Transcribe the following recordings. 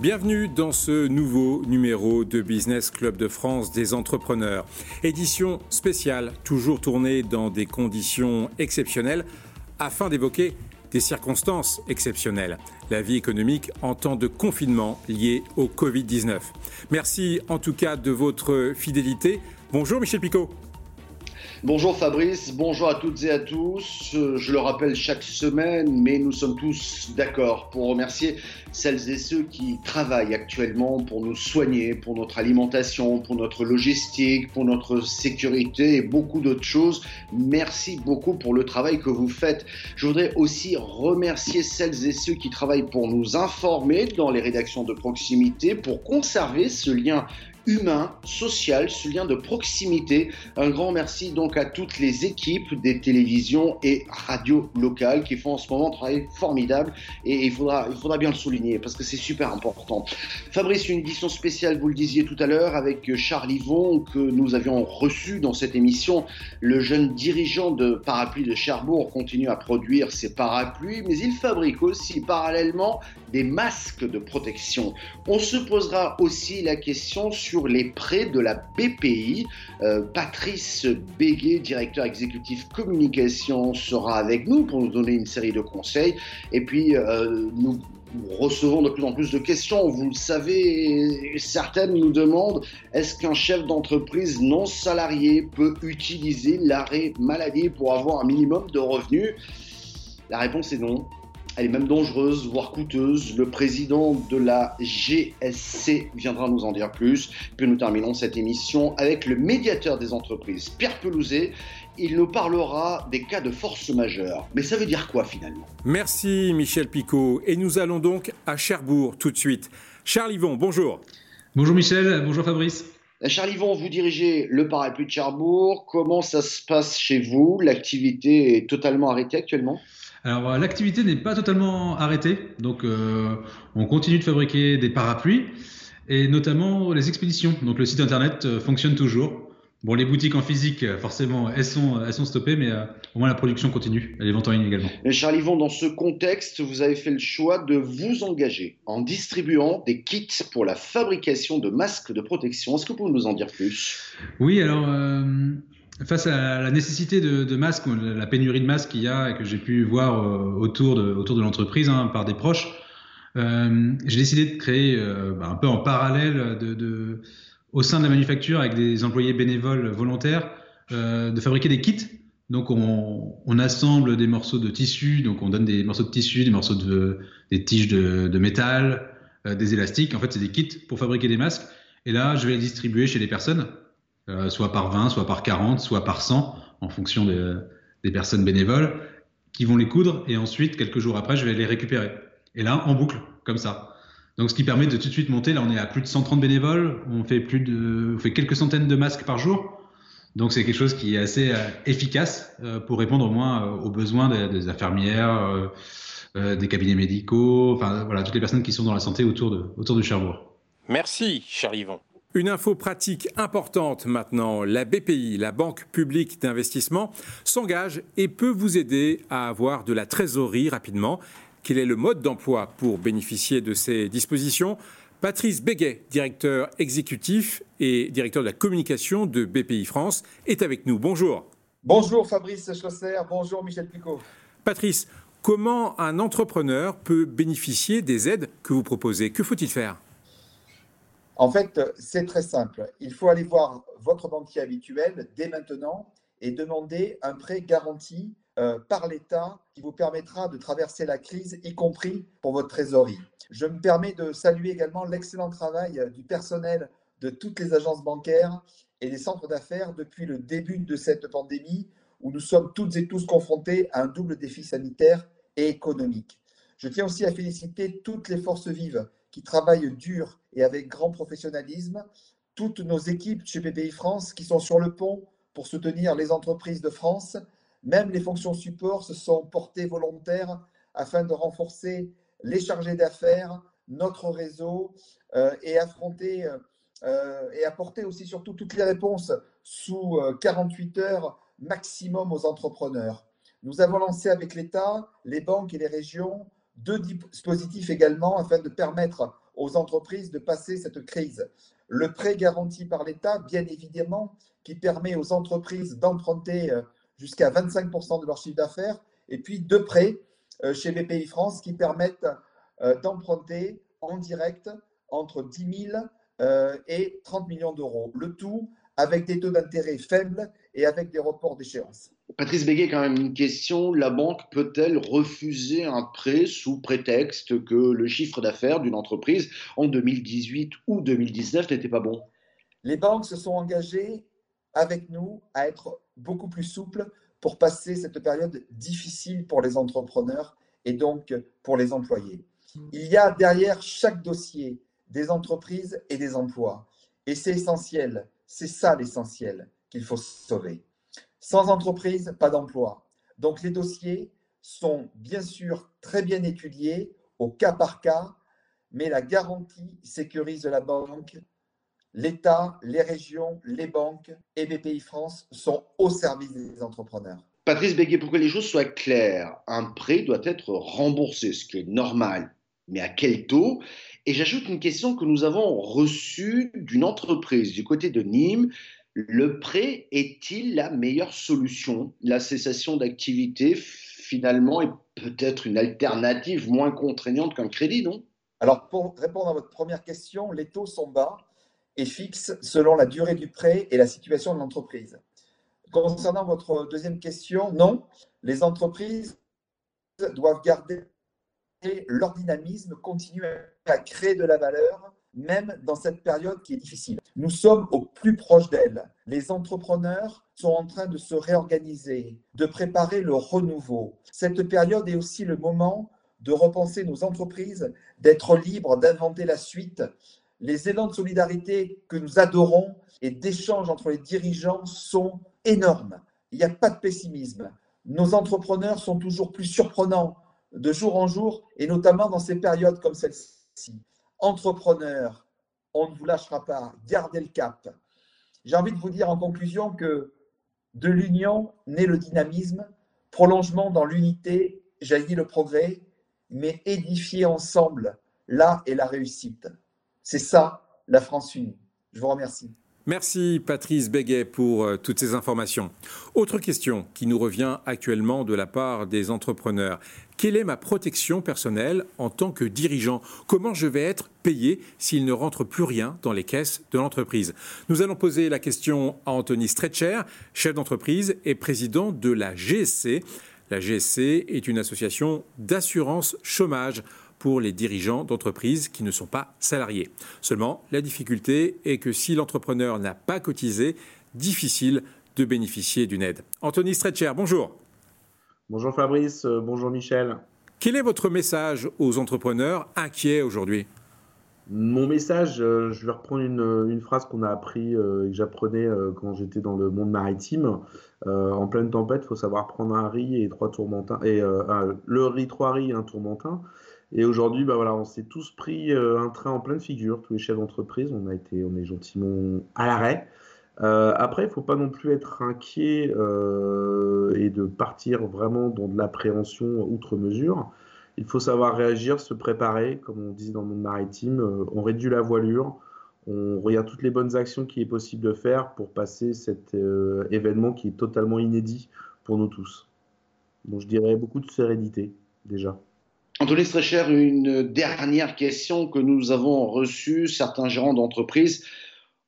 Bienvenue dans ce nouveau numéro de Business Club de France des entrepreneurs. Édition spéciale, toujours tournée dans des conditions exceptionnelles afin d'évoquer des circonstances exceptionnelles, la vie économique en temps de confinement lié au Covid-19. Merci en tout cas de votre fidélité. Bonjour Michel Picot. Bonjour Fabrice, bonjour à toutes et à tous. Je le rappelle chaque semaine, mais nous sommes tous d'accord pour remercier celles et ceux qui travaillent actuellement pour nous soigner, pour notre alimentation, pour notre logistique, pour notre sécurité et beaucoup d'autres choses. Merci beaucoup pour le travail que vous faites. Je voudrais aussi remercier celles et ceux qui travaillent pour nous informer dans les rédactions de proximité, pour conserver ce lien humain, social, ce lien de proximité. Un grand merci donc à toutes les équipes des télévisions et radios locales qui font en ce moment un travail formidable et il faudra, il faudra bien le souligner parce que c'est super important. Fabrice, une édition spéciale, vous le disiez tout à l'heure, avec Charles Yvon que nous avions reçu dans cette émission. Le jeune dirigeant de Parapluie de Cherbourg continue à produire ses parapluies, mais il fabrique aussi parallèlement des masques de protection. On se posera aussi la question sur les prêts de la BPI. Euh, Patrice Béguet, directeur exécutif communication, sera avec nous pour nous donner une série de conseils. Et puis, euh, nous recevons de plus en plus de questions. Vous le savez, certaines nous demandent est-ce qu'un chef d'entreprise non salarié peut utiliser l'arrêt maladie pour avoir un minimum de revenus? La réponse est non. Elle est même dangereuse, voire coûteuse. Le président de la GSC viendra nous en dire plus. Puis nous terminons cette émission avec le médiateur des entreprises, Pierre Pelouzet. Il nous parlera des cas de force majeure. Mais ça veut dire quoi finalement? Merci Michel Picot. Et nous allons donc à Cherbourg tout de suite. Charles Yvon, bonjour. Bonjour Michel, bonjour Fabrice. Charles Yvon, vous dirigez le parapluie de Cherbourg. Comment ça se passe chez vous? L'activité est totalement arrêtée actuellement? Alors euh, l'activité n'est pas totalement arrêtée, donc euh, on continue de fabriquer des parapluies et notamment les expéditions. Donc le site internet euh, fonctionne toujours. Bon, les boutiques en physique, forcément, elles sont, elles sont stoppées, mais au moins la production continue, les ventes en ligne également. Charles Yvon, dans ce contexte, vous avez fait le choix de vous engager en distribuant des kits pour la fabrication de masques de protection. Est-ce que vous pouvez nous en dire plus? Oui, alors face à la nécessité de, masques, la pénurie de masques qu'il y a et que j'ai pu voir euh, autour de, l'entreprise hein, par des proches, euh, j'ai décidé de créer euh, bah, un peu en parallèle au sein de la manufacture avec des employés bénévoles volontaires de fabriquer des kits. Donc on, assemble des morceaux de tissu, donc on donne des morceaux de tissu, des morceaux de des tiges de, métal, des élastiques. En fait, c'est des kits pour fabriquer des masques. Et là, je vais les distribuer chez les personnes euh, soit par 20, soit par 40, soit par 100, en fonction des, personnes bénévoles, qui vont les coudre et ensuite, quelques jours après, je vais les récupérer. Et là, en boucle, comme ça. Donc, ce qui permet de tout de suite monter. Là, on est à plus de 130 bénévoles. On fait, plus de, on fait quelques centaines de masques par jour. Donc, c'est quelque chose qui est assez euh, efficace euh, pour répondre au moins aux besoins des, infirmières, des cabinets médicaux, enfin, voilà, toutes les personnes qui sont dans la santé autour de, autour de Cherbourg. Merci, cher Yvon. Une info pratique importante maintenant, la BPI, la Banque publique d'investissement, s'engage et peut vous aider à avoir de la trésorerie rapidement. Quel est le mode d'emploi pour bénéficier de ces dispositions? Patrice Béguet, directeur exécutif et directeur de la communication de BPI France, est avec nous. Bonjour. Bonjour Fabrice Schlosser, bonjour Michel Picot. Patrice, comment un entrepreneur peut bénéficier des aides que vous proposez? Que faut-il faire? En fait, c'est très simple. Il faut aller voir votre banquier habituel dès maintenant et demander un prêt garanti euh, par l'État qui vous permettra de traverser la crise, y compris pour votre trésorerie. Je me permets de saluer également l'excellent travail du personnel de toutes les agences bancaires et des centres d'affaires depuis le début de cette pandémie où nous sommes toutes et tous confrontés à un double défi sanitaire et économique. Je tiens aussi à féliciter toutes les forces vives travaillent dur et avec grand professionnalisme, toutes nos équipes chez BPI France qui sont sur le pont pour soutenir les entreprises de France, même les fonctions support se sont portées volontaires afin de renforcer les chargés d'affaires, notre réseau euh, et affronter euh, et apporter aussi surtout toutes les réponses sous 48 euh, heures maximum aux entrepreneurs. Nous avons lancé avec l'État, les banques et les régions deux dispositifs également afin de permettre aux entreprises de passer cette crise. Le prêt garanti par l'État, bien évidemment, qui permet aux entreprises d'emprunter euh, jusqu'à 25% de leur chiffre d'affaires, et puis deux prêts euh, chez BPI France qui permettent euh, d'emprunter en direct entre 10 000 et 30 millions d'euros. Le tout avec des taux d'intérêt faibles et avec des reports d'échéance. Patrice Béguet, quand même une question. La banque peut-elle refuser un prêt sous prétexte que le chiffre d'affaires d'une entreprise en 2018 ou 2019 n'était pas bon? Les banques se sont engagées avec nous à être beaucoup plus souples pour passer cette période difficile pour les entrepreneurs et donc pour les employés. Il y a derrière chaque dossier des entreprises et des emplois. Et c'est essentiel c'est ça l'essentiel qu'il faut sauver. Sans entreprise, pas d'emploi. Donc les dossiers sont bien sûr très bien étudiés au cas par cas, mais la garantie sécurise la banque. L'État, les régions, les banques et BPI France sont au service des entrepreneurs. Patrice Béguet, pour que les choses soient claires, un prêt doit être remboursé, ce qui est normal. Mais à quel taux? Et j'ajoute une question que nous avons reçue d'une entreprise du côté de Nîmes. Le prêt est-il la meilleure solution? La cessation d'activité, finalement, est peut-être une alternative moins contraignante qu'un crédit, non? Alors, pour répondre à votre première question, les taux sont bas et fixes selon la durée du prêt et la situation de l'entreprise. Concernant votre deuxième question, non, les entreprises doivent garder leur dynamisme continue à créer de la valeur, même dans cette période qui est difficile. Nous sommes au plus proche d'elles. Les entrepreneurs sont en train de se réorganiser, de préparer le renouveau. Cette période est aussi le moment de repenser nos entreprises, d'être libres, d'inventer la suite. Les élans de solidarité que nous adorons et d'échange entre les dirigeants sont énormes. Il n'y a pas de pessimisme. Nos entrepreneurs sont toujours plus surprenants, de jour en jour, et notamment dans ces périodes comme celle-ci. Entrepreneurs, on ne vous lâchera pas, gardez le cap. J'ai envie de vous dire en conclusion que de l'union naît le dynamisme, prolongement dans l'unité, j'ai dit le progrès, mais édifier ensemble, là est la réussite. C'est ça, la France unie. Je vous remercie. Merci Patrice Béguet pour euh, toutes ces informations. Autre question qui nous revient actuellement de la part des entrepreneurs. Quelle est ma protection personnelle en tant que dirigeant? Comment je vais être payé s'il ne rentre plus rien dans les caisses de l'entreprise? Nous allons poser la question à Anthony Stretcher, chef d'entreprise et président de la GSC. La GSC est une association d'assurance chômage pour les dirigeants d'entreprises qui ne sont pas salariés. Seulement, la difficulté est que si l'entrepreneur n'a pas cotisé, difficile de bénéficier d'une aide. Anthony Stretcher, bonjour. Bonjour Fabrice, euh, bonjour Michel. Quel est votre message aux entrepreneurs inquiets aujourd'hui? Mon message, euh, je vais reprendre une, phrase qu'on a appris euh, et que j'apprenais quand j'étais dans le monde maritime. en pleine tempête, il faut savoir prendre un riz et trois tourmentins, et le riz, trois riz et un tourmentin. Et aujourd'hui, bah voilà, on s'est tous pris euh, un train en pleine figure, tous les chefs d'entreprise. On a été, on est gentiment à l'arrêt. Euh, après, il ne faut pas non plus être inquiet euh, et de partir vraiment dans de l'appréhension outre mesure. Il faut savoir réagir, se préparer, comme on dit dans le monde maritime. on réduit la voilure, on regarde toutes les bonnes actions qu'il est possible de faire pour passer cet événement qui est totalement inédit pour nous tous. Donc je dirais beaucoup de sérénité déjà. Anthony Strecher, une dernière question que nous avons reçue. Certains gérants d'entreprise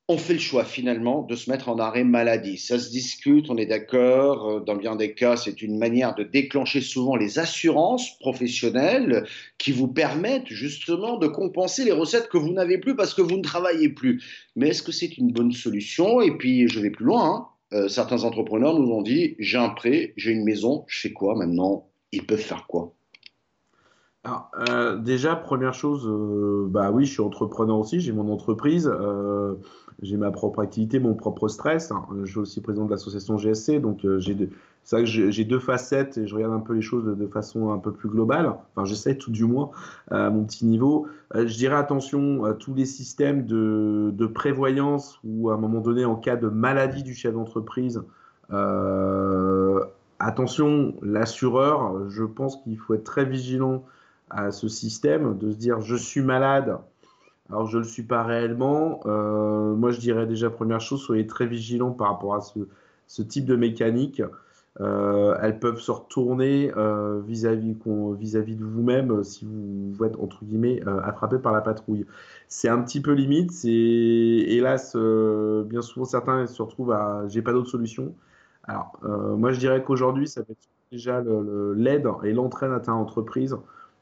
ont fait le choix finalement de se mettre en arrêt maladie. Ça se discute, on est d'accord. Dans bien des cas, c'est une manière de déclencher souvent les assurances professionnelles qui vous permettent justement de compenser les recettes que vous n'avez plus parce que vous ne travaillez plus. Mais est-ce que c'est une bonne solution? Et puis, je vais plus loin. Hein. Euh, certains entrepreneurs nous ont dit, j'ai un prêt, j'ai une maison, je fais quoi maintenant? Ils peuvent faire quoi? Alors, euh, déjà, première chose, euh, bah oui, je suis entrepreneur aussi, j'ai mon entreprise, euh, j'ai ma propre activité, mon propre stress. Hein. Je suis aussi président de l'association GSC, donc j'ai c'est vrai que j'ai deux facettes et je regarde un peu les choses de, façon un peu plus globale. Enfin, j'essaie tout du moins à mon petit niveau. je dirais attention à tous les systèmes de, de, prévoyance ou à un moment donné, en cas de maladie du chef d'entreprise, attention, l'assureur, je pense qu'il faut être très vigilant à ce système, de se dire je suis malade, Alors, je ne le suis pas réellement. Euh, moi, je dirais déjà, première chose, soyez très vigilant par rapport à ce, type de mécanique. Euh, elles peuvent se retourner euh, vis-à-vis vis de vous-même si vous, vous êtes, entre guillemets, attrapé par la patrouille. C'est un petit peu limite. C'est hélas, bien souvent, certains se retrouvent à j'ai pas d'autre solution. Alors, moi, je dirais qu'aujourd'hui, ça va être déjà l'aide et l'entraîne à ta entreprise.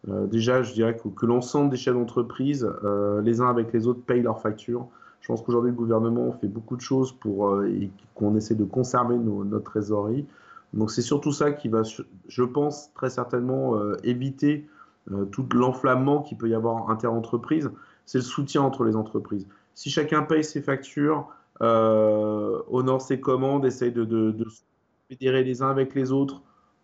Euh, déjà, je dirais que, l'ensemble des chefs d'entreprise, euh, les uns avec les autres, payent leurs factures. Je pense qu'aujourd'hui, le gouvernement fait beaucoup de choses pour euh, qu'on essaie de conserver notre trésorerie. Donc, c'est surtout ça qui va, je pense, très certainement éviter tout l'enflammement qu'il peut y avoir inter-entreprise. C'est le soutien entre les entreprises. Si chacun paye ses factures, honore ses commandes, essaye de, de, de fédérer les uns avec les autres,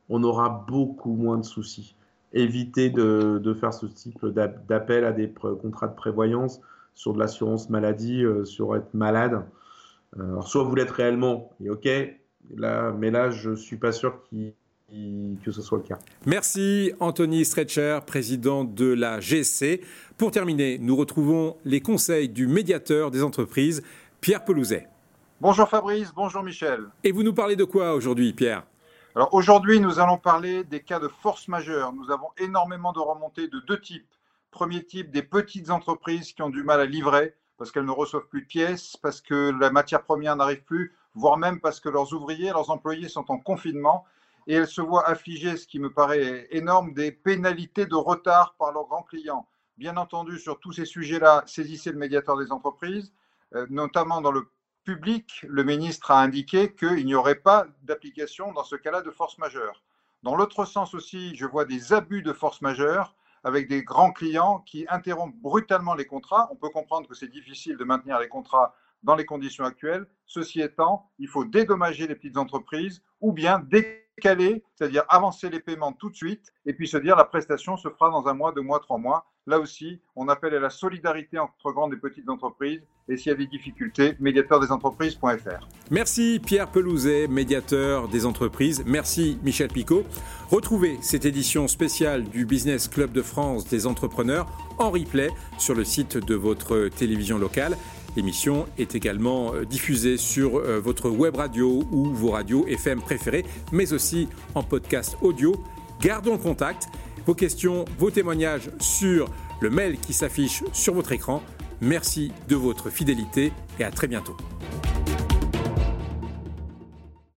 on aura beaucoup moins de soucis éviter de, faire ce type d'appel à des contrats de prévoyance sur de l'assurance maladie, euh, sur être malade. Euh, alors, soit vous l'êtes réellement, et ok, là, mais là, je ne suis pas sûr que ce soit le cas. Merci Anthony Stretcher, président de la GC. Pour terminer, nous retrouvons les conseils du médiateur des entreprises, Pierre Pelouzet. Bonjour Fabrice, bonjour Michel. Et vous nous parlez de quoi aujourd'hui, Pierre? Alors aujourd'hui, nous allons parler des cas de force majeure. Nous avons énormément de remontées de deux types. Premier type, des petites entreprises qui ont du mal à livrer parce qu'elles ne reçoivent plus de pièces, parce que la matière première n'arrive plus, voire même parce que leurs ouvriers, leurs employés sont en confinement et elles se voient affliger, ce qui me paraît énorme, des pénalités de retard par leurs grands clients. Bien entendu, sur tous ces sujets-là, saisissez le médiateur des entreprises, euh, notamment dans le public, le ministre a indiqué qu'il n'y aurait pas d'application dans ce cas-là de force majeure. Dans l'autre sens aussi, je vois des abus de force majeure avec des grands clients qui interrompent brutalement les contrats. On peut comprendre que c'est difficile de maintenir les contrats dans les conditions actuelles. Ceci étant, il faut dédommager les petites entreprises ou bien décaler, c'est-à-dire avancer les paiements tout de suite et puis se dire la prestation se fera dans un mois, deux mois, trois mois. Là aussi, on appelle à la solidarité entre grandes et petites entreprises. Et s'il y a des difficultés, médiateurdesentreprises.fr. Merci Pierre Pelouzet, médiateur des entreprises. Merci Michel Picot. Retrouvez cette édition spéciale du Business Club de France des entrepreneurs en replay sur le site de votre télévision locale. L'émission est également euh, diffusée sur euh, votre web radio ou vos radios FM préférées, mais aussi en podcast audio. Gardons contact vos questions, vos témoignages sur le mail qui s'affiche sur votre écran. Merci de votre fidélité et à très bientôt.